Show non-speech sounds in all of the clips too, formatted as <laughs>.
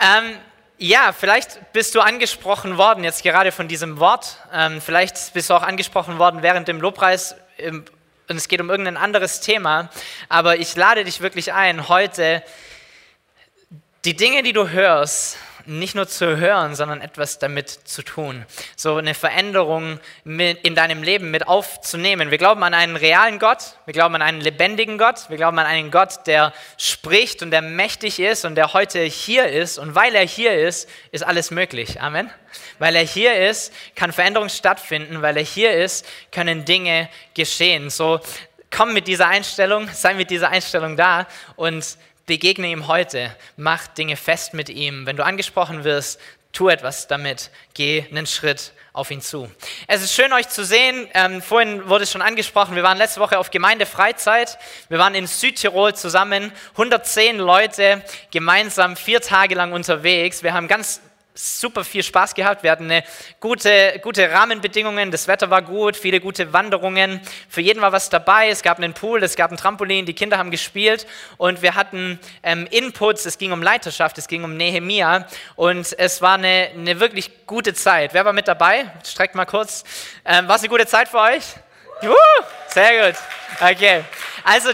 Ähm, ja, vielleicht bist du angesprochen worden jetzt gerade von diesem Wort. Ähm, vielleicht bist du auch angesprochen worden während dem Lobpreis im, und es geht um irgendein anderes Thema. Aber ich lade dich wirklich ein, heute die Dinge, die du hörst, nicht nur zu hören, sondern etwas damit zu tun. So eine Veränderung in deinem Leben mit aufzunehmen. Wir glauben an einen realen Gott, wir glauben an einen lebendigen Gott, wir glauben an einen Gott, der spricht und der mächtig ist und der heute hier ist. Und weil er hier ist, ist alles möglich. Amen. Weil er hier ist, kann Veränderung stattfinden. Weil er hier ist, können Dinge geschehen. So komm mit dieser Einstellung, sei mit dieser Einstellung da und begegne ihm heute, mach Dinge fest mit ihm. Wenn du angesprochen wirst, tu etwas damit, geh einen Schritt auf ihn zu. Es ist schön, euch zu sehen. Ähm, vorhin wurde es schon angesprochen, wir waren letzte Woche auf Gemeindefreizeit. Wir waren in Südtirol zusammen, 110 Leute gemeinsam vier Tage lang unterwegs. Wir haben ganz super viel Spaß gehabt. Wir hatten eine gute, gute Rahmenbedingungen. Das Wetter war gut, viele gute Wanderungen. Für jeden war was dabei. Es gab einen Pool, es gab ein Trampolin, die Kinder haben gespielt und wir hatten ähm, Inputs. Es ging um Leiterschaft, es ging um Nehemia und es war eine, eine wirklich gute Zeit. Wer war mit dabei? Streckt mal kurz. Ähm, war es eine gute Zeit für euch? Juhu, sehr gut. Okay. Also,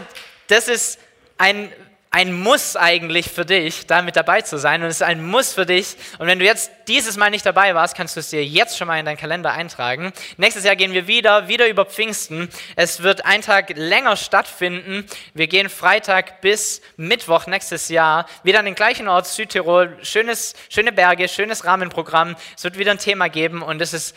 das ist ein ein Muss eigentlich für dich, da mit dabei zu sein. Und es ist ein Muss für dich. Und wenn du jetzt dieses Mal nicht dabei warst, kannst du es dir jetzt schon mal in deinen Kalender eintragen. Nächstes Jahr gehen wir wieder, wieder über Pfingsten. Es wird ein Tag länger stattfinden. Wir gehen Freitag bis Mittwoch nächstes Jahr wieder an den gleichen Ort, Südtirol. Schönes, schöne Berge, schönes Rahmenprogramm. Es wird wieder ein Thema geben und es ist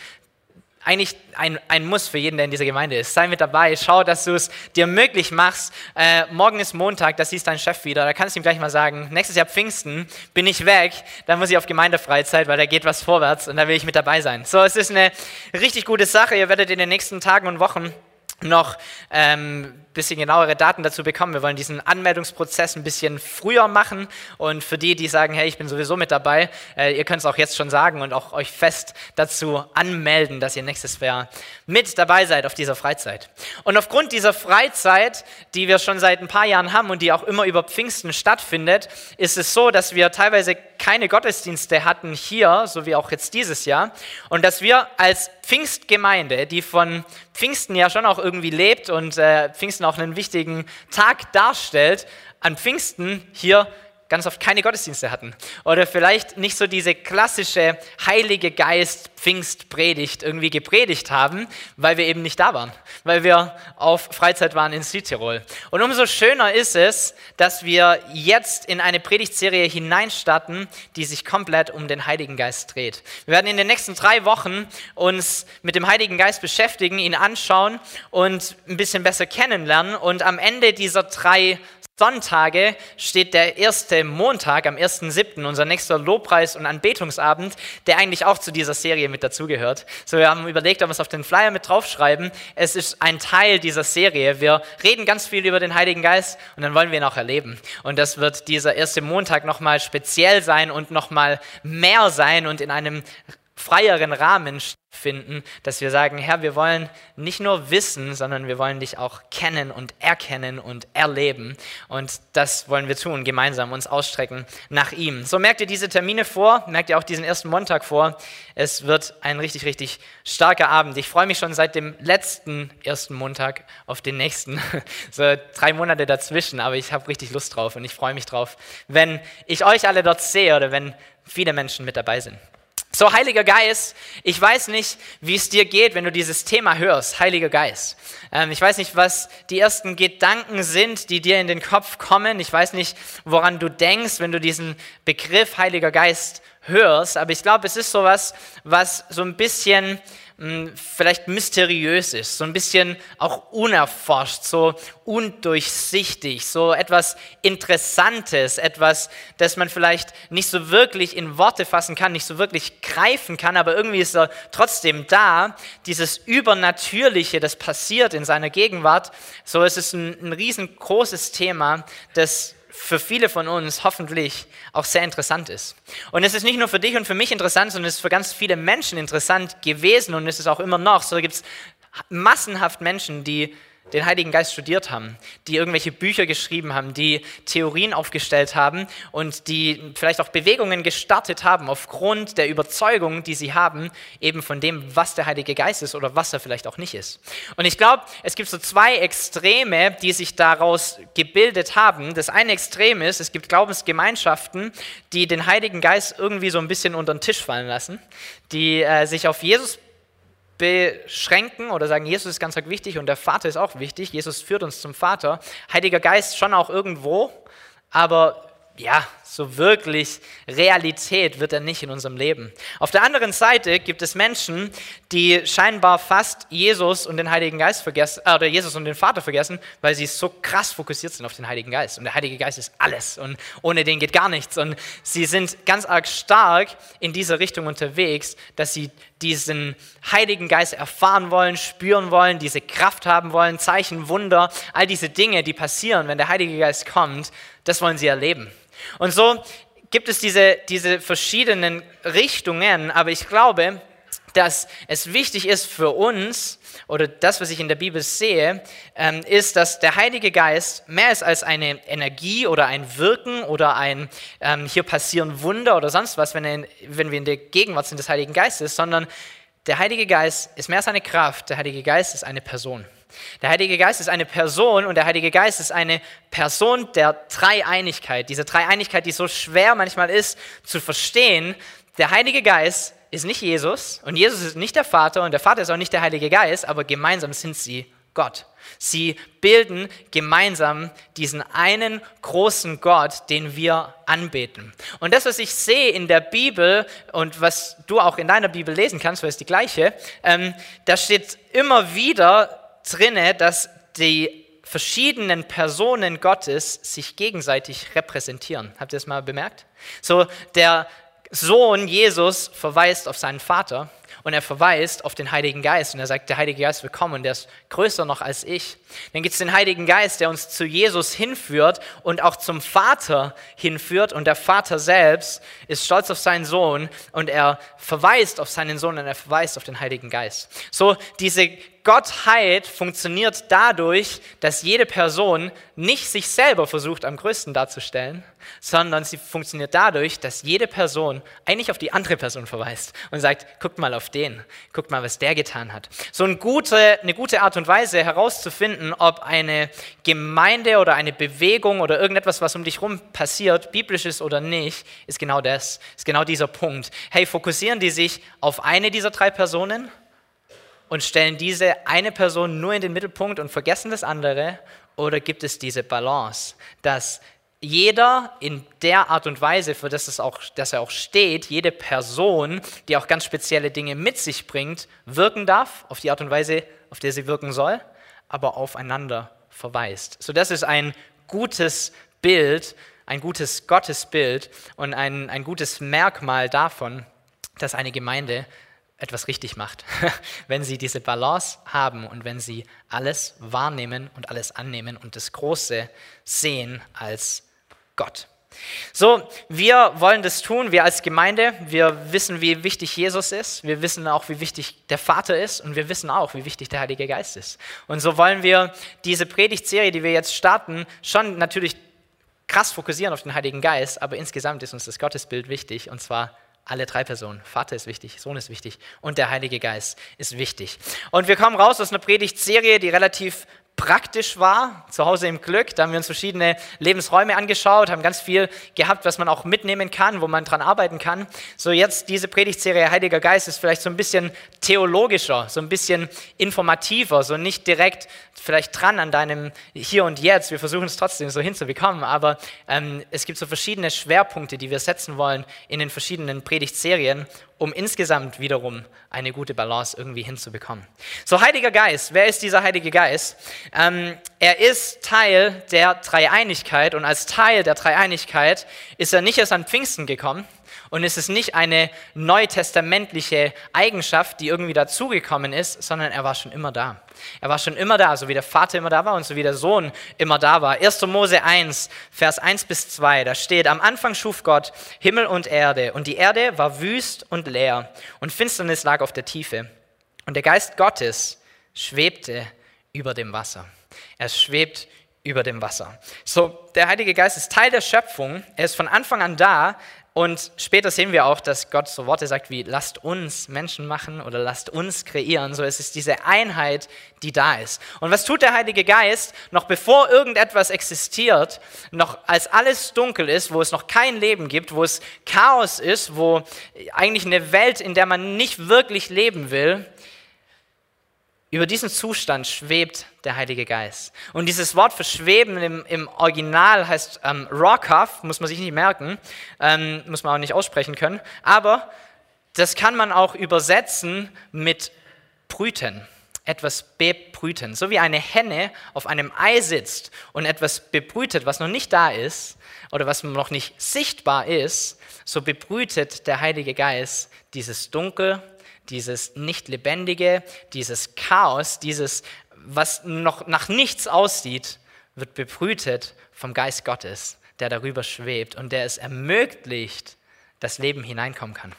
eigentlich ein, ein Muss für jeden, der in dieser Gemeinde ist. Sei mit dabei, schau, dass du es dir möglich machst. Äh, morgen ist Montag, da siehst dein Chef wieder. Da kannst du ihm gleich mal sagen, nächstes Jahr Pfingsten bin ich weg, dann muss ich auf Gemeindefreizeit, weil da geht was vorwärts und da will ich mit dabei sein. So, es ist eine richtig gute Sache. Ihr werdet in den nächsten Tagen und Wochen noch ähm, bisschen genauere Daten dazu bekommen. Wir wollen diesen Anmeldungsprozess ein bisschen früher machen und für die, die sagen, hey, ich bin sowieso mit dabei, äh, ihr könnt es auch jetzt schon sagen und auch euch fest dazu anmelden, dass ihr nächstes Jahr mit dabei seid auf dieser Freizeit. Und aufgrund dieser Freizeit, die wir schon seit ein paar Jahren haben und die auch immer über Pfingsten stattfindet, ist es so, dass wir teilweise keine Gottesdienste hatten hier, so wie auch jetzt dieses Jahr, und dass wir als Pfingstgemeinde, die von Pfingsten ja schon auch irgendwie lebt und äh, Pfingsten auch einen wichtigen Tag darstellt, an Pfingsten hier ganz oft keine Gottesdienste hatten oder vielleicht nicht so diese klassische Heilige Geist Pfingstpredigt irgendwie gepredigt haben, weil wir eben nicht da waren, weil wir auf Freizeit waren in Südtirol. Und umso schöner ist es, dass wir jetzt in eine Predigtserie hineinstarten, die sich komplett um den Heiligen Geist dreht. Wir werden in den nächsten drei Wochen uns mit dem Heiligen Geist beschäftigen, ihn anschauen und ein bisschen besser kennenlernen und am Ende dieser drei Sonntage steht der erste Montag am 1.7., unser nächster Lobpreis- und Anbetungsabend, der eigentlich auch zu dieser Serie mit dazugehört. So, wir haben überlegt, ob wir es auf den Flyer mit draufschreiben. Es ist ein Teil dieser Serie. Wir reden ganz viel über den Heiligen Geist und dann wollen wir ihn auch erleben. Und das wird dieser erste Montag nochmal speziell sein und nochmal mehr sein und in einem freieren Rahmen finden, dass wir sagen, Herr, wir wollen nicht nur wissen, sondern wir wollen dich auch kennen und erkennen und erleben. Und das wollen wir tun, gemeinsam uns ausstrecken nach ihm. So merkt ihr diese Termine vor, merkt ihr auch diesen ersten Montag vor. Es wird ein richtig, richtig starker Abend. Ich freue mich schon seit dem letzten ersten Montag auf den nächsten. <laughs> So drei Monate dazwischen, aber ich habe richtig Lust drauf und ich freue mich drauf, wenn ich euch alle dort sehe oder wenn viele Menschen mit dabei sind. So, Heiliger Geist, ich weiß nicht, wie es dir geht, wenn du dieses Thema hörst, Heiliger Geist. Ähm, ich weiß nicht, was die ersten Gedanken sind, die dir in den Kopf kommen. Ich weiß nicht, woran du denkst, wenn du diesen Begriff Heiliger Geist hörst. Aber ich glaube, es ist sowas, was so ein bisschen vielleicht mysteriös ist, so ein bisschen auch unerforscht, so undurchsichtig, so etwas Interessantes, etwas, das man vielleicht nicht so wirklich in Worte fassen kann, nicht so wirklich greifen kann, aber irgendwie ist er trotzdem da. Dieses Übernatürliche, das passiert in seiner Gegenwart, so es ist ein, ein riesengroßes Thema, das für viele von uns hoffentlich auch sehr interessant ist. Und es ist nicht nur für dich und für mich interessant, sondern es ist für ganz viele Menschen interessant gewesen und es ist auch immer noch. So gibt es massenhaft Menschen, die den Heiligen Geist studiert haben, die irgendwelche Bücher geschrieben haben, die Theorien aufgestellt haben und die vielleicht auch Bewegungen gestartet haben aufgrund der Überzeugung, die sie haben, eben von dem, was der Heilige Geist ist oder was er vielleicht auch nicht ist. Und ich glaube, es gibt so zwei Extreme, die sich daraus gebildet haben. Das eine Extrem ist, es gibt Glaubensgemeinschaften, die den Heiligen Geist irgendwie so ein bisschen unter den Tisch fallen lassen, die äh, sich auf Jesus beschränken oder sagen, Jesus ist ganz wichtig und der Vater ist auch wichtig. Jesus führt uns zum Vater. Heiliger Geist schon auch irgendwo, aber ja, so wirklich Realität wird er nicht in unserem Leben. Auf der anderen Seite gibt es Menschen, die scheinbar fast Jesus und den Heiligen Geist vergessen, äh, oder Jesus und den Vater vergessen, weil sie so krass fokussiert sind auf den Heiligen Geist. Und der Heilige Geist ist alles und ohne den geht gar nichts. Und sie sind ganz arg stark in dieser Richtung unterwegs, dass sie diesen Heiligen Geist erfahren wollen, spüren wollen, diese Kraft haben wollen, Zeichen, Wunder, all diese Dinge, die passieren, wenn der Heilige Geist kommt, das wollen sie erleben. Und so gibt es diese, diese verschiedenen Richtungen, aber ich glaube, dass es wichtig ist für uns, oder das, was ich in der Bibel sehe, ähm, ist, dass der Heilige Geist mehr ist als eine Energie oder ein Wirken oder ein ähm, hier passieren Wunder oder sonst was, wenn, er, wenn wir in der Gegenwart sind des Heiligen Geistes, sondern der Heilige Geist ist mehr als eine Kraft, der Heilige Geist ist eine Person. Der Heilige Geist ist eine Person und der Heilige Geist ist eine Person der Dreieinigkeit. Diese Dreieinigkeit, die so schwer manchmal ist zu verstehen. Der Heilige Geist ist nicht Jesus und Jesus ist nicht der Vater und der Vater ist auch nicht der Heilige Geist, aber gemeinsam sind sie Gott. Sie bilden gemeinsam diesen einen großen Gott, den wir anbeten. Und das, was ich sehe in der Bibel und was du auch in deiner Bibel lesen kannst, weil es die gleiche, ähm, da steht immer wieder drinne, dass die verschiedenen Personen Gottes sich gegenseitig repräsentieren. Habt ihr das mal bemerkt? So, der Sohn Jesus verweist auf seinen Vater und er verweist auf den Heiligen Geist und er sagt, der Heilige Geist will kommen, der ist größer noch als ich. Dann gibt es den Heiligen Geist, der uns zu Jesus hinführt und auch zum Vater hinführt und der Vater selbst ist stolz auf seinen Sohn und er verweist auf seinen Sohn und er verweist auf den Heiligen Geist. So diese Gottheit funktioniert dadurch, dass jede Person nicht sich selber versucht am größten darzustellen, sondern sie funktioniert dadurch, dass jede Person eigentlich auf die andere Person verweist und sagt, guckt mal auf den, guckt mal, was der getan hat. So eine gute, eine gute Art und Weise herauszufinden, ob eine Gemeinde oder eine Bewegung oder irgendetwas, was um dich herum passiert, biblisch ist oder nicht, ist genau das, ist genau dieser Punkt. Hey, fokussieren die sich auf eine dieser drei Personen? Und stellen diese eine Person nur in den Mittelpunkt und vergessen das andere? Oder gibt es diese Balance, dass jeder in der Art und Weise, für das, es auch, dass er auch steht, jede Person, die auch ganz spezielle Dinge mit sich bringt, wirken darf, auf die Art und Weise, auf der sie wirken soll, aber aufeinander verweist. So, das ist ein gutes Bild, ein gutes Gottesbild und ein, ein gutes Merkmal davon, dass eine Gemeinde etwas richtig macht, <laughs> wenn sie diese Balance haben und wenn sie alles wahrnehmen und alles annehmen und das Große sehen als Gott. So, wir wollen das tun, wir als Gemeinde, wir wissen, wie wichtig Jesus ist, wir wissen auch, wie wichtig der Vater ist. Und wir wissen auch, wie wichtig der Heilige Geist ist. Und so wollen wir diese Predigtserie, die wir jetzt starten, schon natürlich krass fokussieren auf den Heiligen Geist, aber insgesamt ist uns das Gottesbild wichtig. Und zwar alle drei Personen. Vater ist wichtig, Sohn ist wichtig und der Heilige Geist ist wichtig. Und wir kommen raus aus einer Predigtserie, die relativ praktisch war, zu Hause im Glück. Da haben wir uns verschiedene Lebensräume angeschaut, haben ganz viel gehabt, was man auch mitnehmen kann, wo man dran arbeiten kann. So jetzt diese Predigtserie Heiliger Geist ist vielleicht so ein bisschen theologischer, so ein bisschen informativer, so nicht direkt vielleicht dran an deinem Hier und Jetzt. Wir versuchen es trotzdem so hinzubekommen, aber ähm, es gibt so verschiedene Schwerpunkte, die wir setzen wollen in den verschiedenen Predigtserien um insgesamt wiederum eine gute Balance irgendwie hinzubekommen. So, Heiliger Geist, wer ist dieser Heilige Geist? Ähm, er ist Teil der Dreieinigkeit und als Teil der Dreieinigkeit ist er nicht erst an Pfingsten gekommen, und es ist nicht eine neutestamentliche Eigenschaft, die irgendwie dazugekommen ist, sondern er war schon immer da. Er war schon immer da, so wie der Vater immer da war und so wie der Sohn immer da war. 1. Mose 1, Vers 1 bis 2, da steht, am Anfang schuf Gott Himmel und Erde und die Erde war wüst und leer und Finsternis lag auf der Tiefe. Und der Geist Gottes schwebte über dem Wasser. Er schwebt über dem Wasser. So, der Heilige Geist ist Teil der Schöpfung. Er ist von Anfang an da. Und später sehen wir auch, dass Gott so Worte sagt wie, lasst uns Menschen machen oder lasst uns kreieren. So es ist diese Einheit, die da ist. Und was tut der Heilige Geist, noch bevor irgendetwas existiert, noch als alles dunkel ist, wo es noch kein Leben gibt, wo es Chaos ist, wo eigentlich eine Welt, in der man nicht wirklich leben will, über diesen Zustand schwebt der Heilige Geist. Und dieses Wort für schweben im, im Original heißt ähm, Rockhaft, muss man sich nicht merken, ähm, muss man auch nicht aussprechen können, aber das kann man auch übersetzen mit brüten, etwas bebrüten. So wie eine Henne auf einem Ei sitzt und etwas bebrütet, was noch nicht da ist oder was noch nicht sichtbar ist, so bebrütet der Heilige Geist dieses Dunkel, dieses Nicht-Lebendige, dieses Chaos, dieses, was noch nach nichts aussieht, wird bebrütet vom Geist Gottes, der darüber schwebt und der es ermöglicht, dass Leben hineinkommen kann.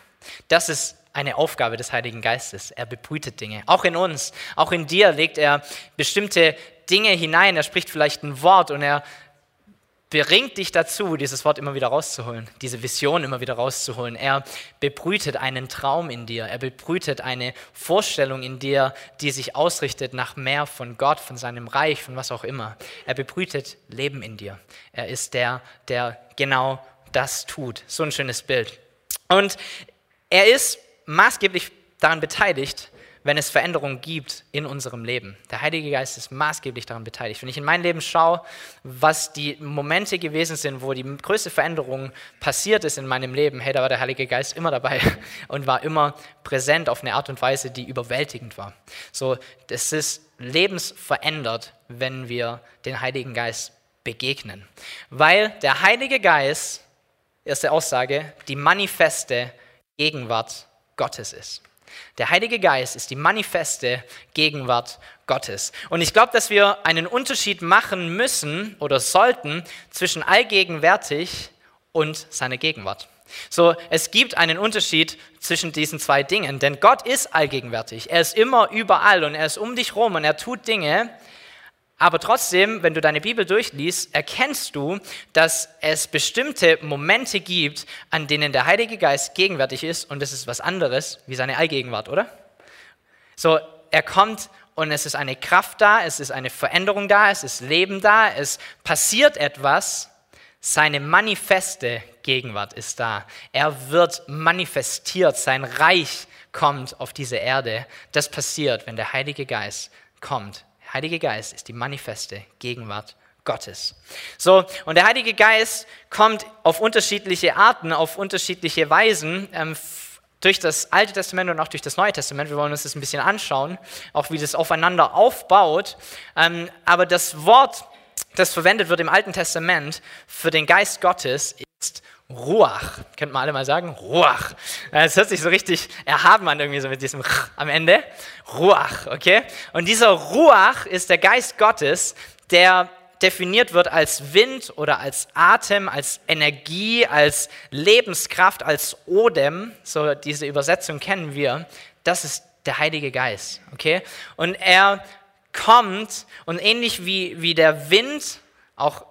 Das ist eine Aufgabe des Heiligen Geistes. Er bebrütet Dinge. Auch in uns, auch in dir legt er bestimmte Dinge hinein. Er spricht vielleicht ein Wort und er bringt dich dazu, dieses Wort immer wieder rauszuholen, diese Vision immer wieder rauszuholen. Er bebrütet einen Traum in dir, er bebrütet eine Vorstellung in dir, die sich ausrichtet nach mehr von Gott, von seinem Reich, von was auch immer. Er bebrütet Leben in dir. Er ist der, der genau das tut. So ein schönes Bild. Und er ist maßgeblich daran beteiligt, wenn es Veränderungen gibt in unserem Leben. Der Heilige Geist ist maßgeblich daran beteiligt. Wenn ich in mein Leben schaue, was die Momente gewesen sind, wo die größte Veränderung passiert ist in meinem Leben, hey, da war der Heilige Geist immer dabei <laughs> und war immer präsent auf eine Art und Weise, die überwältigend war. So, das ist lebensverändert, wenn wir den Heiligen Geist begegnen. Weil der Heilige Geist, erste Aussage, die manifeste Gegenwart Gottes ist. Der Heilige Geist ist die manifeste Gegenwart Gottes. Und ich glaube, dass wir einen Unterschied machen müssen oder sollten zwischen allgegenwärtig und seiner Gegenwart. So, es gibt einen Unterschied zwischen diesen zwei Dingen, denn Gott ist allgegenwärtig. Er ist immer überall und er ist um dich rum und er tut Dinge, aber trotzdem, wenn du deine Bibel durchliest, erkennst du, dass es bestimmte Momente gibt, an denen der Heilige Geist gegenwärtig ist und das ist was anderes wie seine Allgegenwart, oder? So, er kommt und es ist eine Kraft da, es ist eine Veränderung da, es ist Leben da, es passiert etwas. Seine manifeste Gegenwart ist da. Er wird manifestiert, sein Reich kommt auf diese Erde. Das passiert, wenn der Heilige Geist kommt Heilige Geist ist die manifeste Gegenwart Gottes. So, und der Heilige Geist kommt auf unterschiedliche Arten, auf unterschiedliche Weisen. Ähm, durch das Alte Testament und auch durch das Neue Testament. Wir wollen uns das ein bisschen anschauen, auch wie das aufeinander aufbaut. Ähm, aber das Wort, das verwendet wird im Alten Testament für den Geist Gottes, Ruach. Könnt man alle mal sagen? Ruach. Es hört sich so richtig erhaben an, irgendwie so mit diesem Ch am Ende. Ruach, okay? Und dieser Ruach ist der Geist Gottes, der definiert wird als Wind oder als Atem, als Energie, als Lebenskraft, als Odem. So diese Übersetzung kennen wir. Das ist der Heilige Geist, okay? Und er kommt und ähnlich wie, wie der Wind auch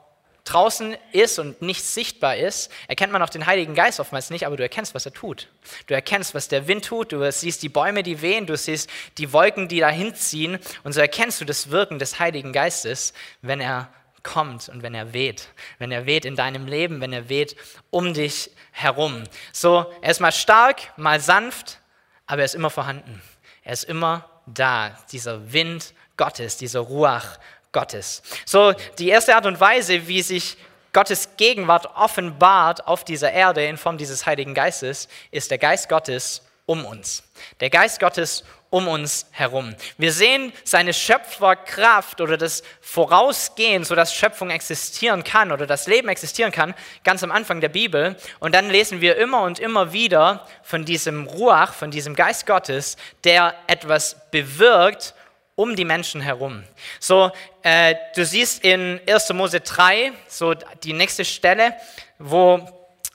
draußen ist und nicht sichtbar ist, erkennt man auch den Heiligen Geist oftmals nicht, aber du erkennst, was er tut. Du erkennst, was der Wind tut, du siehst die Bäume, die wehen, du siehst die Wolken, die dahin ziehen und so erkennst du das Wirken des Heiligen Geistes, wenn er kommt und wenn er weht. Wenn er weht in deinem Leben, wenn er weht um dich herum. So, er ist mal stark, mal sanft, aber er ist immer vorhanden. Er ist immer da, dieser Wind Gottes, dieser Ruach Gottes. So, die erste Art und Weise, wie sich Gottes Gegenwart offenbart auf dieser Erde in Form dieses Heiligen Geistes, ist der Geist Gottes um uns. Der Geist Gottes um uns herum. Wir sehen seine Schöpferkraft oder das Vorausgehen, sodass Schöpfung existieren kann oder das Leben existieren kann, ganz am Anfang der Bibel. Und dann lesen wir immer und immer wieder von diesem Ruach, von diesem Geist Gottes, der etwas bewirkt um die Menschen herum. So, äh, du siehst in 1. Mose 3, so die nächste Stelle, wo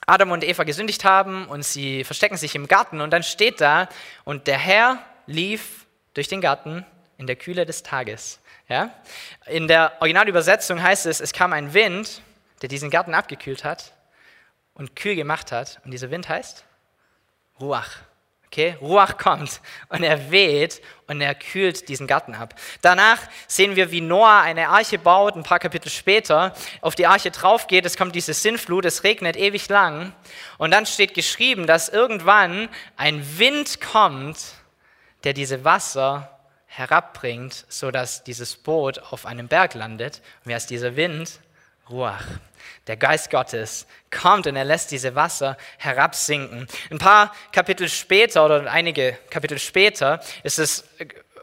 Adam und Eva gesündigt haben und sie verstecken sich im Garten und dann steht da, und der Herr lief durch den Garten in der Kühle des Tages. Ja? In der Originalübersetzung heißt es, es kam ein Wind, der diesen Garten abgekühlt hat und kühl gemacht hat. Und dieser Wind heißt Ruach. Okay, Ruach kommt und er weht und er kühlt diesen Garten ab. Danach sehen wir, wie Noah eine Arche baut, ein paar Kapitel später, auf die Arche drauf geht, es kommt diese Sinnflut, es regnet ewig lang und dann steht geschrieben, dass irgendwann ein Wind kommt, der diese Wasser herabbringt, sodass dieses Boot auf einem Berg landet. Und wer ist dieser Wind? Ruach. Der Geist Gottes kommt und er lässt diese Wasser herabsinken. Ein paar Kapitel später oder einige Kapitel später ist das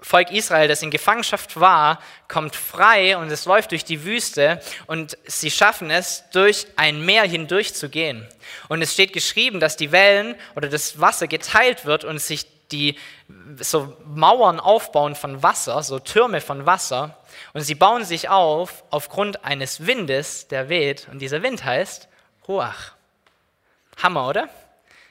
Volk Israel, das in Gefangenschaft war, kommt frei und es läuft durch die Wüste und sie schaffen es, durch ein Meer hindurch zu gehen. Und es steht geschrieben, dass die Wellen oder das Wasser geteilt wird und sich die so Mauern aufbauen von Wasser, so Türme von Wasser. Und sie bauen sich auf aufgrund eines Windes, der weht. Und dieser Wind heißt Ruach. Hammer, oder?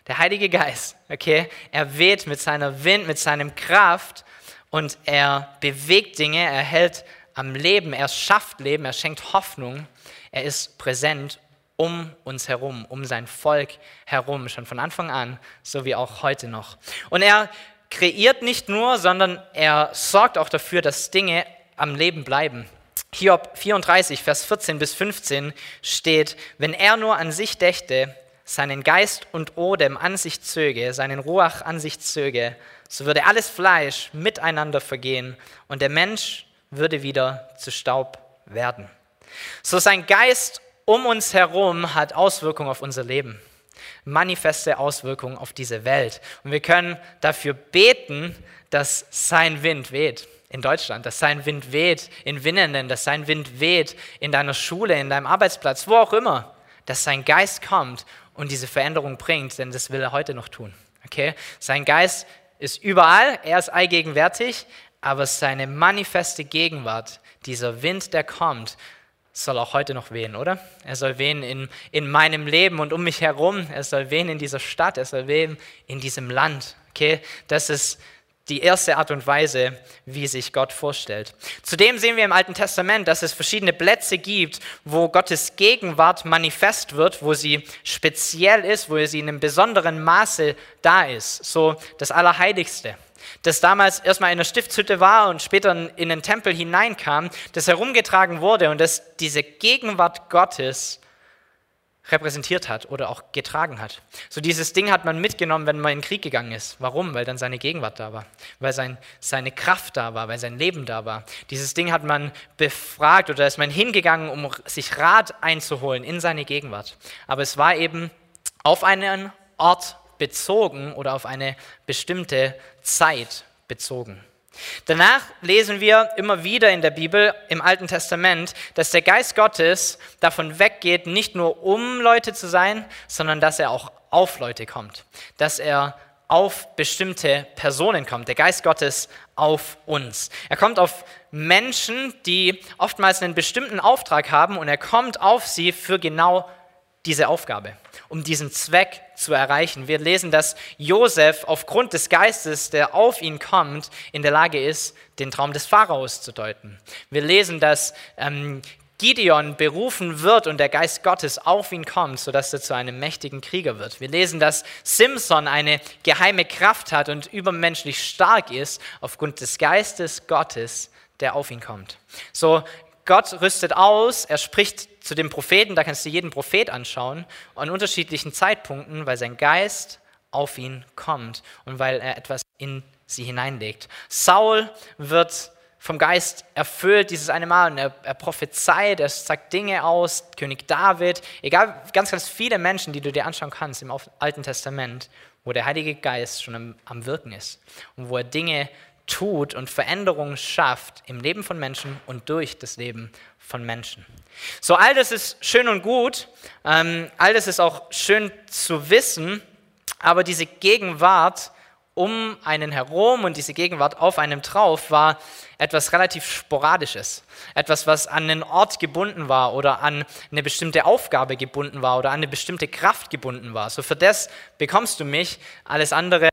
Der Heilige Geist, okay? Er weht mit seiner Wind, mit seinem Kraft und er bewegt Dinge, er hält am Leben, er schafft Leben, er schenkt Hoffnung, er ist präsent um uns herum, um sein Volk herum, schon von Anfang an, so wie auch heute noch. Und er kreiert nicht nur, sondern er sorgt auch dafür, dass Dinge am Leben bleiben. Hiob 34, Vers 14 bis 15 steht, wenn er nur an sich dächte, seinen Geist und Odem an sich zöge, seinen Ruach an sich zöge, so würde alles Fleisch miteinander vergehen und der Mensch würde wieder zu Staub werden. So sein Geist um uns herum hat Auswirkungen auf unser Leben, manifeste Auswirkungen auf diese Welt. Und wir können dafür beten, dass sein Wind weht in Deutschland, dass sein Wind weht in Winnenden, dass sein Wind weht in deiner Schule, in deinem Arbeitsplatz, wo auch immer, dass sein Geist kommt und diese Veränderung bringt, denn das will er heute noch tun. Okay? Sein Geist ist überall, er ist allgegenwärtig, aber seine manifeste Gegenwart, dieser Wind, der kommt, soll auch heute noch wehen, oder? Er soll wehen in, in meinem Leben und um mich herum. Er soll wehen in dieser Stadt. Er soll wehen in diesem Land. Okay? Das ist die erste Art und Weise, wie sich Gott vorstellt. Zudem sehen wir im Alten Testament, dass es verschiedene Plätze gibt, wo Gottes Gegenwart manifest wird, wo sie speziell ist, wo sie in einem besonderen Maße da ist. So das Allerheiligste das damals erstmal in der Stiftshütte war und später in den Tempel hineinkam, das herumgetragen wurde und das diese Gegenwart Gottes repräsentiert hat oder auch getragen hat. So dieses Ding hat man mitgenommen, wenn man in den Krieg gegangen ist. Warum? Weil dann seine Gegenwart da war, weil sein, seine Kraft da war, weil sein Leben da war. Dieses Ding hat man befragt oder ist man hingegangen, um sich Rat einzuholen in seine Gegenwart. Aber es war eben auf einen Ort bezogen oder auf eine bestimmte Zeit bezogen. Danach lesen wir immer wieder in der Bibel, im Alten Testament, dass der Geist Gottes davon weggeht, nicht nur um Leute zu sein, sondern dass er auch auf Leute kommt, dass er auf bestimmte Personen kommt, der Geist Gottes auf uns. Er kommt auf Menschen, die oftmals einen bestimmten Auftrag haben und er kommt auf sie für genau diese Aufgabe um diesen Zweck zu erreichen. Wir lesen, dass Josef aufgrund des Geistes, der auf ihn kommt, in der Lage ist, den Traum des Pharaos zu deuten. Wir lesen, dass ähm, Gideon berufen wird und der Geist Gottes auf ihn kommt, sodass er zu einem mächtigen Krieger wird. Wir lesen, dass Simson eine geheime Kraft hat und übermenschlich stark ist aufgrund des Geistes Gottes, der auf ihn kommt. So Gott rüstet aus, er spricht zu dem Propheten, da kannst du jeden Prophet anschauen, an unterschiedlichen Zeitpunkten, weil sein Geist auf ihn kommt und weil er etwas in sie hineinlegt. Saul wird vom Geist erfüllt dieses eine Mal und er, er prophezeit, er sagt Dinge aus, König David, egal, ganz, ganz viele Menschen, die du dir anschauen kannst im Alten Testament, wo der Heilige Geist schon am, am Wirken ist und wo er Dinge tut und Veränderungen schafft im Leben von Menschen und durch das Leben von Menschen. So, all das ist schön und gut, ähm, all das ist auch schön zu wissen, aber diese Gegenwart um einen herum und diese Gegenwart auf einem drauf war etwas relativ Sporadisches. Etwas, was an einen Ort gebunden war oder an eine bestimmte Aufgabe gebunden war oder an eine bestimmte Kraft gebunden war. So für das bekommst du mich, alles andere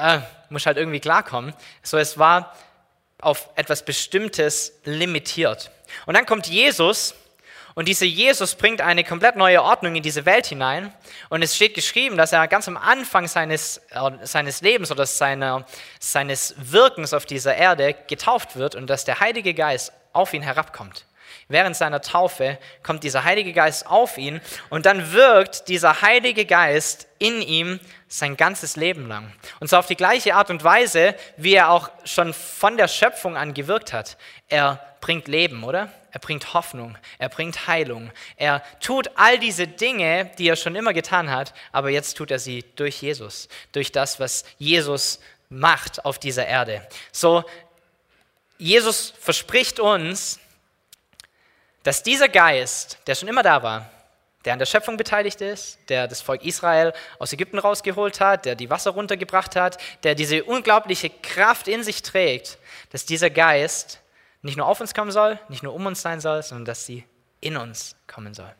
äh, muss halt irgendwie klarkommen. So, es war auf etwas Bestimmtes limitiert. Und dann kommt Jesus und dieser Jesus bringt eine komplett neue Ordnung in diese Welt hinein. Und es steht geschrieben, dass er ganz am Anfang seines, äh, seines Lebens oder seiner, seines Wirkens auf dieser Erde getauft wird und dass der Heilige Geist auf ihn herabkommt. Während seiner Taufe kommt dieser Heilige Geist auf ihn und dann wirkt dieser Heilige Geist in ihm sein ganzes Leben lang. Und zwar auf die gleiche Art und Weise, wie er auch schon von der Schöpfung an gewirkt hat. Er bringt Leben, oder? Er bringt Hoffnung, er bringt Heilung. Er tut all diese Dinge, die er schon immer getan hat, aber jetzt tut er sie durch Jesus, durch das, was Jesus macht auf dieser Erde. So, Jesus verspricht uns, dass dieser Geist, der schon immer da war, der an der Schöpfung beteiligt ist, der das Volk Israel aus Ägypten rausgeholt hat, der die Wasser runtergebracht hat, der diese unglaubliche Kraft in sich trägt, dass dieser Geist nicht nur auf uns kommen soll, nicht nur um uns sein soll, sondern dass sie in uns kommen soll.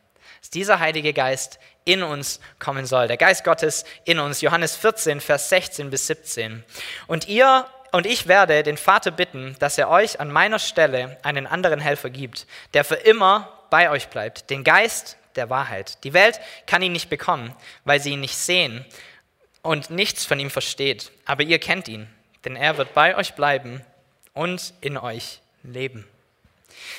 Dass dieser Heilige Geist in uns kommen soll. Der Geist Gottes in uns. Johannes 14, Vers 16 bis 17. Und ihr und ich werde den Vater bitten, dass er euch an meiner Stelle einen anderen Helfer gibt, der für immer bei euch bleibt, den Geist der Wahrheit. Die Welt kann ihn nicht bekommen, weil sie ihn nicht sehen und nichts von ihm versteht. Aber ihr kennt ihn, denn er wird bei euch bleiben und in euch leben.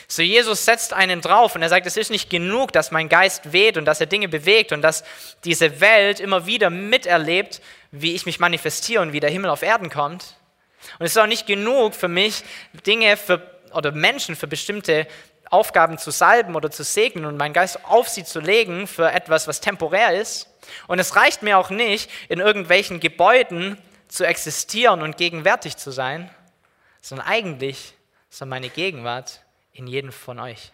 So Jesus setzt einen drauf und er sagt, es ist nicht genug, dass mein Geist weht und dass er Dinge bewegt und dass diese Welt immer wieder miterlebt, wie ich mich manifestiere und wie der Himmel auf Erden kommt. Und es ist auch nicht genug für mich, Dinge für, oder Menschen für bestimmte Aufgaben zu salben oder zu segnen und meinen Geist auf sie zu legen für etwas, was temporär ist. Und es reicht mir auch nicht, in irgendwelchen Gebäuden zu existieren und gegenwärtig zu sein, sondern eigentlich soll meine Gegenwart in jedem von euch.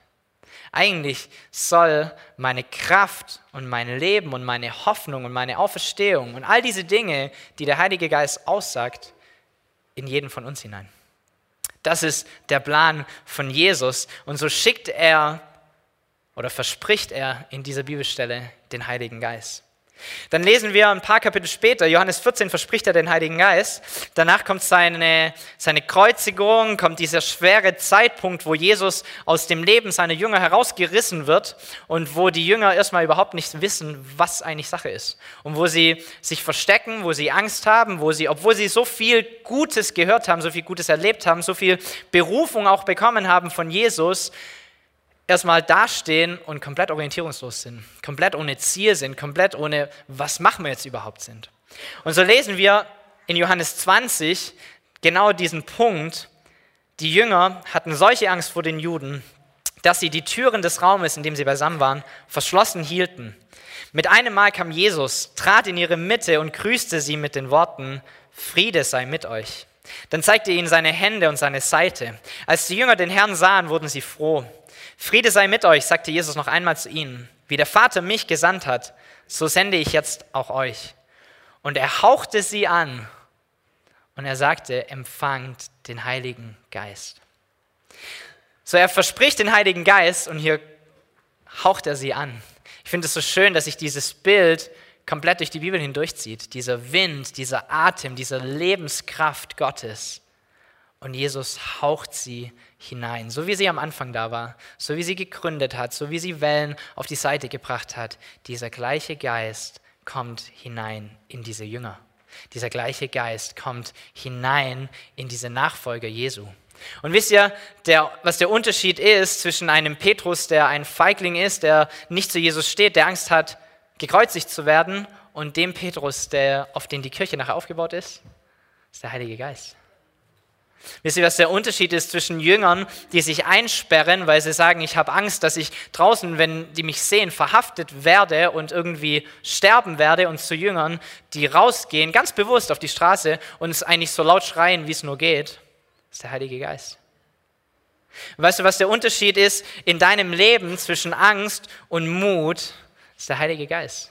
Eigentlich soll meine Kraft und mein Leben und meine Hoffnung und meine Auferstehung und all diese Dinge, die der Heilige Geist aussagt, in jeden von uns hinein. Das ist der Plan von Jesus. Und so schickt er oder verspricht er in dieser Bibelstelle den Heiligen Geist. Dann lesen wir ein paar Kapitel später, Johannes 14 verspricht er den Heiligen Geist. Danach kommt seine, seine Kreuzigung, kommt dieser schwere Zeitpunkt, wo Jesus aus dem Leben seiner Jünger herausgerissen wird und wo die Jünger erstmal überhaupt nicht wissen, was eigentlich Sache ist. Und wo sie sich verstecken, wo sie Angst haben, wo sie, obwohl sie so viel Gutes gehört haben, so viel Gutes erlebt haben, so viel Berufung auch bekommen haben von Jesus, erstmal dastehen und komplett orientierungslos sind, komplett ohne Ziel sind, komplett ohne, was machen wir jetzt überhaupt sind. Und so lesen wir in Johannes 20 genau diesen Punkt. Die Jünger hatten solche Angst vor den Juden, dass sie die Türen des Raumes, in dem sie beisammen waren, verschlossen hielten. Mit einem Mal kam Jesus, trat in ihre Mitte und grüßte sie mit den Worten, Friede sei mit euch. Dann zeigte er ihnen seine Hände und seine Seite. Als die Jünger den Herrn sahen, wurden sie froh. Friede sei mit euch, sagte Jesus noch einmal zu ihnen. Wie der Vater mich gesandt hat, so sende ich jetzt auch euch. Und er hauchte sie an und er sagte, empfangt den Heiligen Geist. So, er verspricht den Heiligen Geist und hier haucht er sie an. Ich finde es so schön, dass sich dieses Bild komplett durch die Bibel hindurchzieht. Dieser Wind, dieser Atem, diese Lebenskraft Gottes. Und Jesus haucht sie hinein, so wie sie am Anfang da war, so wie sie gegründet hat, so wie sie Wellen auf die Seite gebracht hat. Dieser gleiche Geist kommt hinein in diese Jünger. Dieser gleiche Geist kommt hinein in diese Nachfolger Jesu. Und wisst ihr, der, was der Unterschied ist zwischen einem Petrus, der ein Feigling ist, der nicht zu Jesus steht, der Angst hat, gekreuzigt zu werden, und dem Petrus, der, auf den die Kirche nachher aufgebaut ist, ist der Heilige Geist. Wisst ihr, was der Unterschied ist zwischen Jüngern, die sich einsperren, weil sie sagen, ich habe Angst, dass ich draußen, wenn die mich sehen, verhaftet werde und irgendwie sterben werde, und zu Jüngern, die rausgehen, ganz bewusst auf die Straße und es eigentlich so laut schreien, wie es nur geht, ist der Heilige Geist. Weißt du, was der Unterschied ist in deinem Leben zwischen Angst und Mut? ist der Heilige Geist.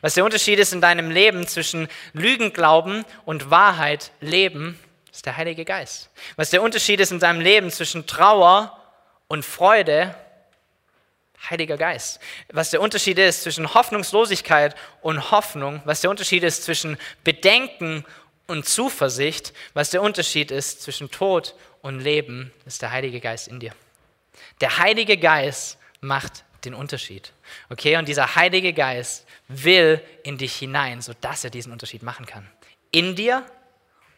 Was der Unterschied ist in deinem Leben zwischen Lügen glauben und Wahrheit leben, ist der Heilige Geist. Was der Unterschied ist in deinem Leben zwischen Trauer und Freude, Heiliger Geist. Was der Unterschied ist zwischen Hoffnungslosigkeit und Hoffnung, was der Unterschied ist zwischen Bedenken und Zuversicht, was der Unterschied ist zwischen Tod und Leben, ist der Heilige Geist in dir. Der Heilige Geist macht den Unterschied. Okay, und dieser Heilige Geist will in dich hinein, sodass er diesen Unterschied machen kann. In dir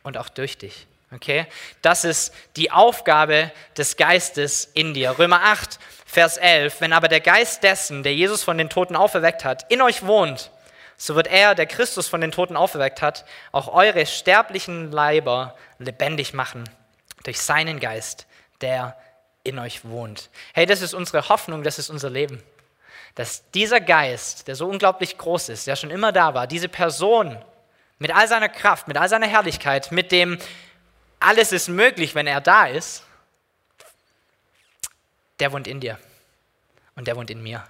und auch durch dich. Okay, das ist die Aufgabe des Geistes in dir. Römer 8, Vers 11. Wenn aber der Geist dessen, der Jesus von den Toten auferweckt hat, in euch wohnt, so wird er, der Christus von den Toten auferweckt hat, auch eure sterblichen Leiber lebendig machen durch seinen Geist, der in euch wohnt. Hey, das ist unsere Hoffnung, das ist unser Leben. Dass dieser Geist, der so unglaublich groß ist, der schon immer da war, diese Person mit all seiner Kraft, mit all seiner Herrlichkeit, mit dem alles ist möglich, wenn er da ist, der wohnt in dir und der wohnt in mir.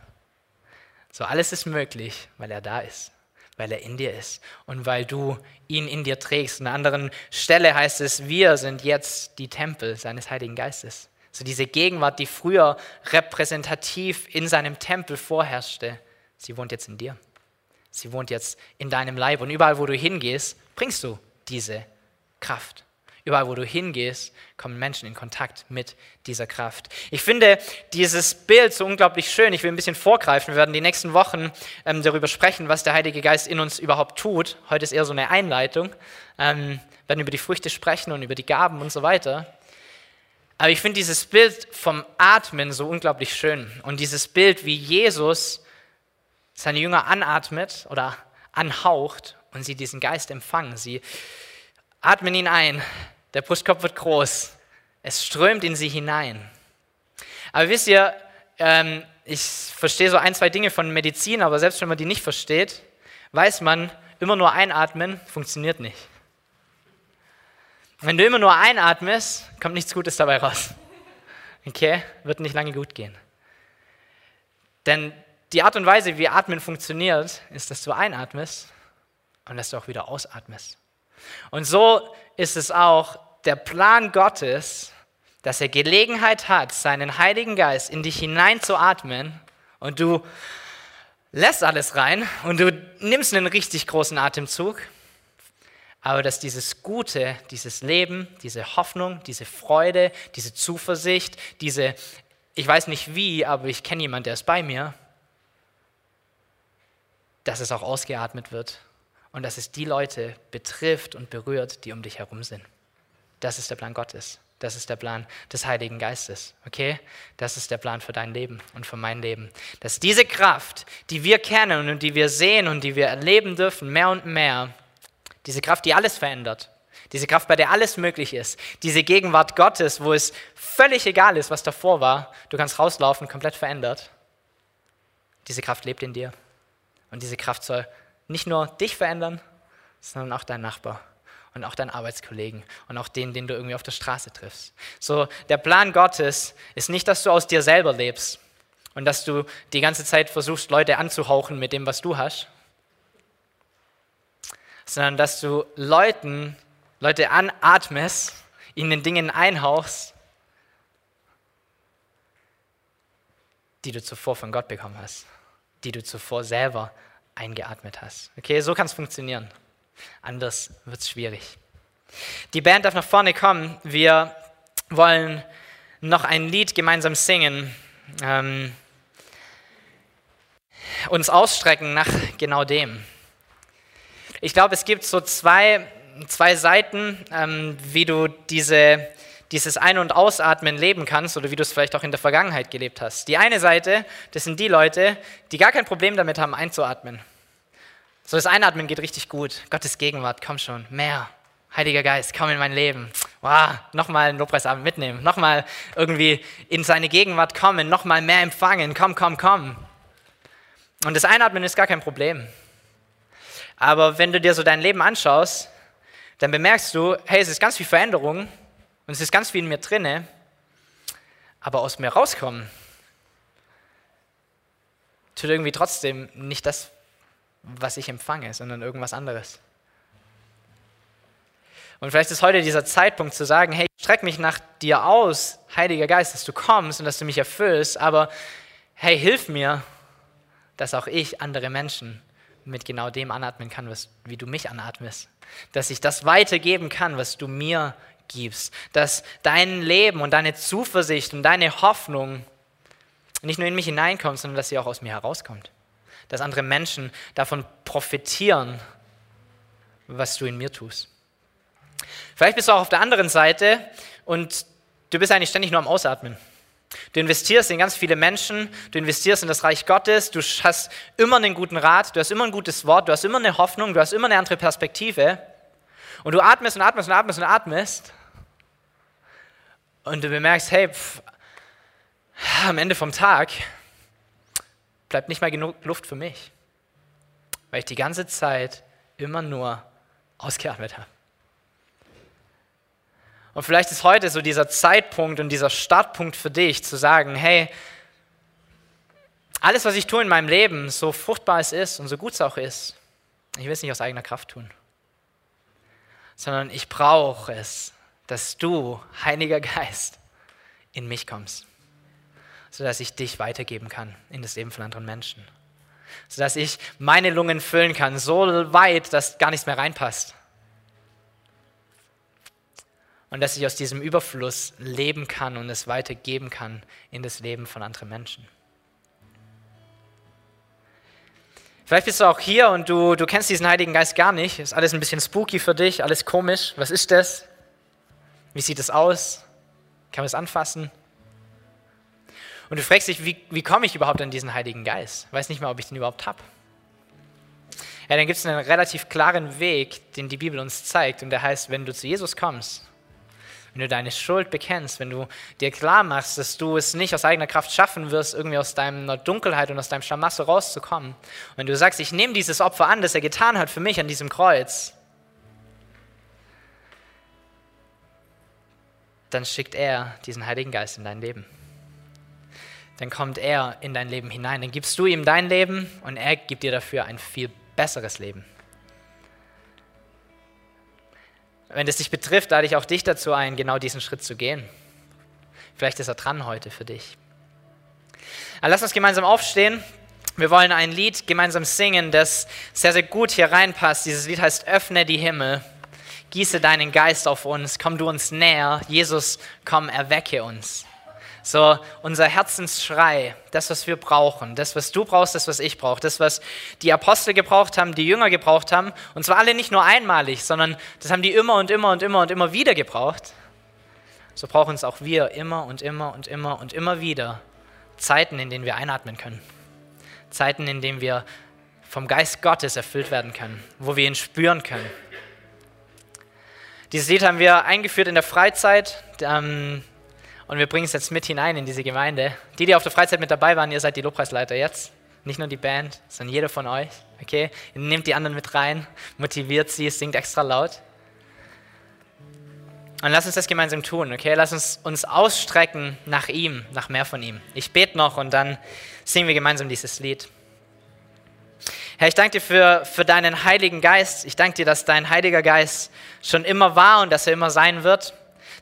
So, alles ist möglich, weil er da ist, weil er in dir ist und weil du ihn in dir trägst. An einer anderen Stelle heißt es, wir sind jetzt die Tempel seines Heiligen Geistes. So diese Gegenwart, die früher repräsentativ in seinem Tempel vorherrschte, sie wohnt jetzt in dir. Sie wohnt jetzt in deinem Leib. Und überall, wo du hingehst, bringst du diese Kraft. Überall, wo du hingehst, kommen Menschen in Kontakt mit dieser Kraft. Ich finde dieses Bild so unglaublich schön. Ich will ein bisschen vorgreifen. Wir werden die nächsten Wochen ähm, darüber sprechen, was der Heilige Geist in uns überhaupt tut. Heute ist eher so eine Einleitung. Ähm, wir werden über die Früchte sprechen und über die Gaben und so weiter. Aber ich finde dieses Bild vom Atmen so unglaublich schön. Und dieses Bild, wie Jesus seine Jünger anatmet oder anhaucht und sie diesen Geist empfangen. Sie atmen ihn ein, der Brustkorb wird groß, es strömt in sie hinein. Aber wisst ihr, ähm, ich verstehe so ein, zwei Dinge von Medizin, aber selbst wenn man die nicht versteht, weiß man, immer nur einatmen funktioniert nicht. Wenn du immer nur einatmest, kommt nichts Gutes dabei raus. Okay? Wird nicht lange gut gehen. Denn die Art und Weise, wie Atmen funktioniert, ist, dass du einatmest und dass du auch wieder ausatmest. Und so ist es auch der Plan Gottes, dass er Gelegenheit hat, seinen Heiligen Geist in dich hineinzuatmen und du lässt alles rein und du nimmst einen richtig großen Atemzug aber dass dieses Gute, dieses Leben, diese Hoffnung, diese Freude, diese Zuversicht, diese, ich weiß nicht wie, aber ich kenne jemanden, der ist bei mir, dass es auch ausgeatmet wird und dass es die Leute betrifft und berührt, die um dich herum sind. Das ist der Plan Gottes. Das ist der Plan des Heiligen Geistes. Okay? Das ist der Plan für dein Leben und für mein Leben. Dass diese Kraft, die wir kennen und die wir sehen und die wir erleben dürfen, mehr und mehr, diese Kraft, die alles verändert. Diese Kraft, bei der alles möglich ist. Diese Gegenwart Gottes, wo es völlig egal ist, was davor war. Du kannst rauslaufen, komplett verändert. Diese Kraft lebt in dir. Und diese Kraft soll nicht nur dich verändern, sondern auch deinen Nachbar und auch deinen Arbeitskollegen und auch den, den du irgendwie auf der Straße triffst. So, der Plan Gottes ist nicht, dass du aus dir selber lebst und dass du die ganze Zeit versuchst, Leute anzuhauchen mit dem, was du hast, sondern dass du Leuten, Leute anatmest, ihnen Dingen einhauchst, die du zuvor von Gott bekommen hast, die du zuvor selber eingeatmet hast. Okay, so kann es funktionieren. Anders wird es schwierig. Die Band darf nach vorne kommen. Wir wollen noch ein Lied gemeinsam singen, ähm, uns ausstrecken nach genau dem. Ich glaube, es gibt so zwei, zwei Seiten, ähm, wie du diese, dieses Ein- und Ausatmen leben kannst oder wie du es vielleicht auch in der Vergangenheit gelebt hast. Die eine Seite, das sind die Leute, die gar kein Problem damit haben, einzuatmen. So das Einatmen geht richtig gut. Gottes Gegenwart, komm schon, mehr. Heiliger Geist, komm in mein Leben. Wow, nochmal einen Lobpreisabend mitnehmen, nochmal irgendwie in seine Gegenwart kommen, nochmal mehr empfangen, komm, komm, komm. Und das Einatmen ist gar kein Problem. Aber wenn du dir so dein Leben anschaust, dann bemerkst du, hey, es ist ganz viel Veränderung und es ist ganz viel in mir drinne, aber aus mir rauskommen tut irgendwie trotzdem nicht das, was ich empfange, sondern irgendwas anderes. Und vielleicht ist heute dieser Zeitpunkt zu sagen, hey, ich strecke mich nach dir aus, Heiliger Geist, dass du kommst und dass du mich erfüllst, aber hey, hilf mir, dass auch ich andere Menschen mit genau dem anatmen kann, was, wie du mich anatmest. Dass ich das weitergeben kann, was du mir gibst. Dass dein Leben und deine Zuversicht und deine Hoffnung nicht nur in mich hineinkommt, sondern dass sie auch aus mir herauskommt. Dass andere Menschen davon profitieren, was du in mir tust. Vielleicht bist du auch auf der anderen Seite und du bist eigentlich ständig nur am Ausatmen. Du investierst in ganz viele Menschen, du investierst in das Reich Gottes, du hast immer einen guten Rat, du hast immer ein gutes Wort, du hast immer eine Hoffnung, du hast immer eine andere Perspektive. Und du atmest und atmest und atmest und atmest. Und du bemerkst, hey, pff, am Ende vom Tag bleibt nicht mal genug Luft für mich, weil ich die ganze Zeit immer nur ausgeatmet habe. Und vielleicht ist heute so dieser Zeitpunkt und dieser Startpunkt für dich zu sagen, hey, alles, was ich tue in meinem Leben, so fruchtbar es ist und so gut es auch ist, ich will es nicht aus eigener Kraft tun, sondern ich brauche es, dass du, Heiliger Geist, in mich kommst, sodass ich dich weitergeben kann in das Leben von anderen Menschen, sodass ich meine Lungen füllen kann, so weit, dass gar nichts mehr reinpasst und dass ich aus diesem Überfluss leben kann und es weitergeben kann in das Leben von anderen Menschen. Vielleicht bist du auch hier und du, du kennst diesen Heiligen Geist gar nicht. Ist alles ein bisschen spooky für dich, alles komisch. Was ist das? Wie sieht es aus? Kann man es anfassen? Und du fragst dich, wie, wie komme ich überhaupt an diesen Heiligen Geist? Weiß nicht mal, ob ich den überhaupt habe. Ja, dann gibt es einen relativ klaren Weg, den die Bibel uns zeigt. Und der heißt, wenn du zu Jesus kommst, wenn du deine Schuld bekennst, wenn du dir klar machst, dass du es nicht aus eigener Kraft schaffen wirst, irgendwie aus deiner Dunkelheit und aus deinem Schlamassel rauszukommen. Und wenn du sagst, ich nehme dieses Opfer an, das er getan hat für mich an diesem Kreuz, dann schickt er diesen Heiligen Geist in dein Leben. Dann kommt er in dein Leben hinein. Dann gibst du ihm dein Leben und er gibt dir dafür ein viel besseres Leben. Wenn es dich betrifft, lade ich auch dich dazu ein, genau diesen Schritt zu gehen. Vielleicht ist er dran heute für dich. Aber lass uns gemeinsam aufstehen. Wir wollen ein Lied gemeinsam singen, das sehr, sehr gut hier reinpasst. Dieses Lied heißt Öffne die Himmel. Gieße deinen Geist auf uns. Komm du uns näher. Jesus, komm, erwecke uns. So unser Herzensschrei, das, was wir brauchen, das, was du brauchst, das, was ich brauche, das, was die Apostel gebraucht haben, die Jünger gebraucht haben, und zwar alle nicht nur einmalig, sondern das haben die immer und immer und immer und immer wieder gebraucht. So brauchen es auch wir immer und immer und immer und immer wieder Zeiten, in denen wir einatmen können. Zeiten, in denen wir vom Geist Gottes erfüllt werden können, wo wir ihn spüren können. Dieses Lied haben wir eingeführt in der Freizeit. Ähm, und wir bringen es jetzt mit hinein in diese Gemeinde. Die, die auf der Freizeit mit dabei waren, ihr seid die Lobpreisleiter jetzt. Nicht nur die Band, sondern jeder von euch. Okay? Ihr nehmt die anderen mit rein, motiviert sie, singt extra laut. Und lass uns das gemeinsam tun, okay? Lass uns uns ausstrecken nach ihm, nach mehr von ihm. Ich bete noch und dann singen wir gemeinsam dieses Lied. Herr, ich danke dir für, für deinen Heiligen Geist. Ich danke dir, dass dein Heiliger Geist schon immer war und dass er immer sein wird.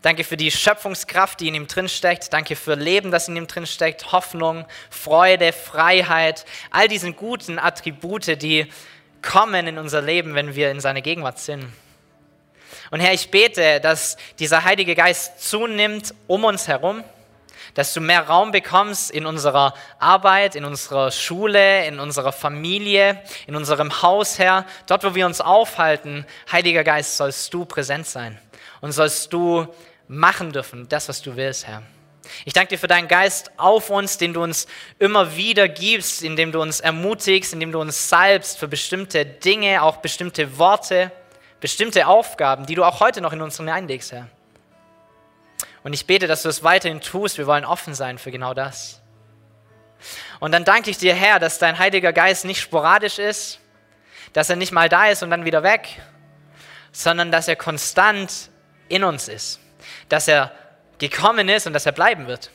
Danke für die Schöpfungskraft, die in ihm drin steckt. Danke für Leben, das in ihm drin steckt. Hoffnung, Freude, Freiheit. All diese guten Attribute, die kommen in unser Leben, wenn wir in seiner Gegenwart sind. Und Herr, ich bete, dass dieser Heilige Geist zunimmt um uns herum, dass du mehr Raum bekommst in unserer Arbeit, in unserer Schule, in unserer Familie, in unserem Haus, Herr. Dort, wo wir uns aufhalten, Heiliger Geist, sollst du präsent sein und sollst du machen dürfen, das, was du willst, Herr. Ich danke dir für deinen Geist auf uns, den du uns immer wieder gibst, indem du uns ermutigst, indem du uns salbst für bestimmte Dinge, auch bestimmte Worte, bestimmte Aufgaben, die du auch heute noch in uns hineinlegst, Herr. Und ich bete, dass du es weiterhin tust. Wir wollen offen sein für genau das. Und dann danke ich dir, Herr, dass dein Heiliger Geist nicht sporadisch ist, dass er nicht mal da ist und dann wieder weg, sondern dass er konstant in uns ist dass er gekommen ist und dass er bleiben wird.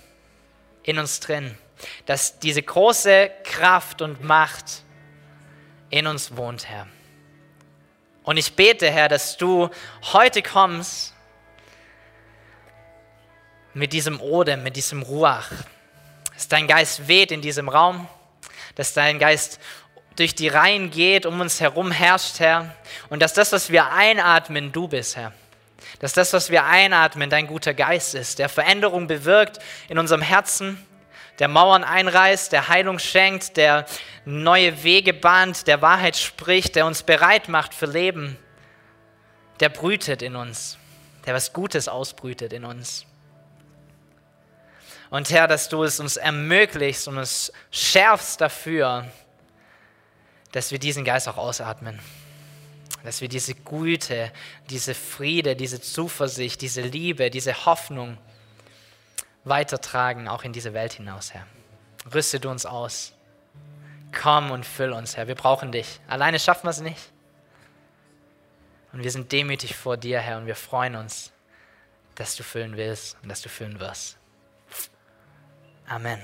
In uns drin. Dass diese große Kraft und Macht in uns wohnt, Herr. Und ich bete, Herr, dass du heute kommst mit diesem Odem, mit diesem Ruach. Dass dein Geist weht in diesem Raum, dass dein Geist durch die Reihen geht, um uns herum herrscht, Herr. Und dass das, was wir einatmen, du bist, Herr. Dass das, was wir einatmen, dein guter Geist ist, der Veränderung bewirkt in unserem Herzen, der Mauern einreißt, der Heilung schenkt, der neue Wege bahnt, der Wahrheit spricht, der uns bereit macht für Leben, der brütet in uns, der was Gutes ausbrütet in uns. Und Herr, dass du es uns ermöglichst und es schärfst dafür, dass wir diesen Geist auch ausatmen. Dass wir diese Güte, diese Friede, diese Zuversicht, diese Liebe, diese Hoffnung weitertragen, auch in diese Welt hinaus, Herr. Rüste du uns aus. Komm und füll uns, Herr. Wir brauchen dich. Alleine schaffen wir es nicht. Und wir sind demütig vor dir, Herr, und wir freuen uns, dass du füllen willst und dass du füllen wirst. Amen.